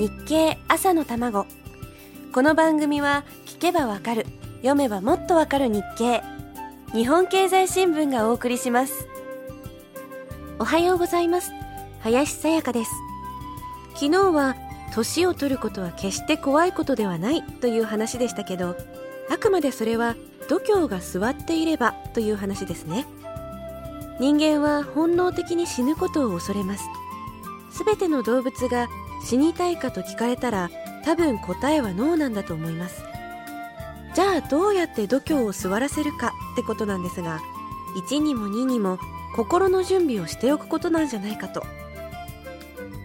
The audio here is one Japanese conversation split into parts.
日経朝の卵。この番組は聞けばわかる読めばもっとわかる日経。日本経済新聞がお送りします。おはようございます。林さやかです。昨日は年を取ることは決して怖いことではないという話でしたけどあくまでそれは度胸が座っていればという話ですね。人間は本能的に死ぬことを恐れます。全ての動物が死にたいかと聞かれたら多分答えはノーなんだと思います。じゃあどうやって度胸を座らせるかってことなんですが1にも2にも心の準備をしておくことなんじゃないかと。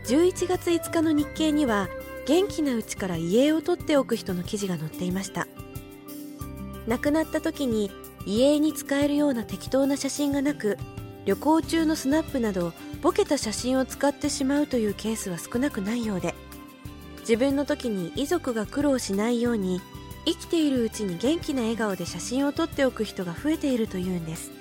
11月5日の日経には元気なうちから遺影を取っておく人の記事が載っていました。亡くなった時に遺影に使えるような適当な写真がなく旅行中のスナップなどボケた写真を使ってしまうというケースは少なくないようで自分の時に遺族が苦労しないように生きているうちに元気な笑顔で写真を撮っておく人が増えているというんです。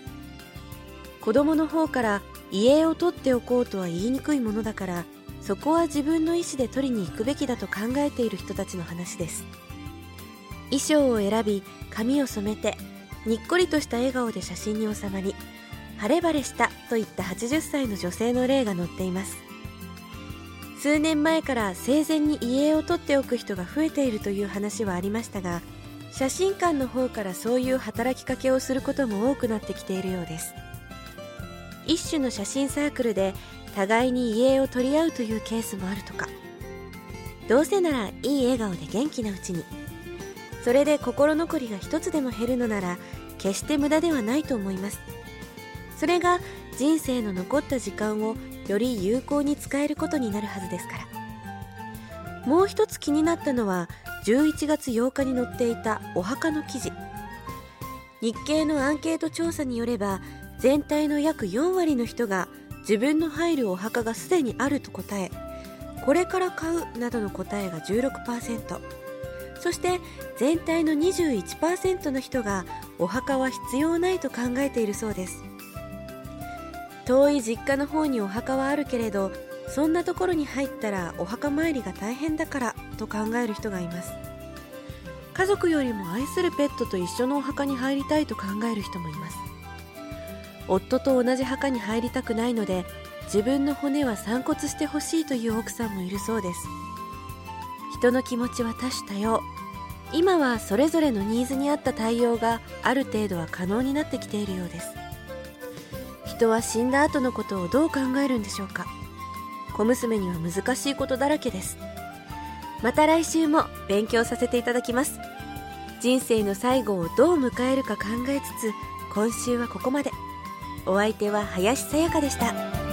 子供の方から遺影を撮っておこうとは言いにくいものだからそこは自分の意思で取りに行くべきだと考えている人たちの話です。衣装を選び髪を染めてにっこりとした笑顔で写真に収まり晴れ晴れしたといった80歳の女性の例が載っています。数年前から生前に遺影を撮っておく人が増えているという話はありましたが写真館の方からそういう働きかけをすることも多くなってきているようです。一種の写真サークルで互いに遺影を取り合うというケースもあるとか。どうせならいい笑顔で元気なうちに。それで心残りが一つでも減るのなら決して無駄ではないと思います。それが人生の残った時間をより有効に使えることになるはずですから。もう一つ気になったのは11月8日に載っていたお墓の記事。日経のアンケート調査によれば全体の約4割の人が自分の入るお墓がすでにあると答えこれから買うなどの答えが16%そして全体の21%の人がお墓は必要ないと考えているそうです。遠い実家の方にお墓はあるけれどそんなところに入ったらお墓参りが大変だからと考える人がいます。家族よりも愛するペットと一緒のお墓に入りたいと考える人もいます。夫と同じ墓に入りたくないので自分の骨は散骨してほしいという奥さんもいるそうです。人の気持ちは多種多様。今はそれぞれのニーズに合った対応がある程度は可能になってきているようです。人は死んだ後のことをどう考えるんでしょうか？小娘には難しいことだらけです。また来週も勉強させていただきます。人生の最後をどう迎えるか考えつつ今週はここまで。お相手は林さやかでした。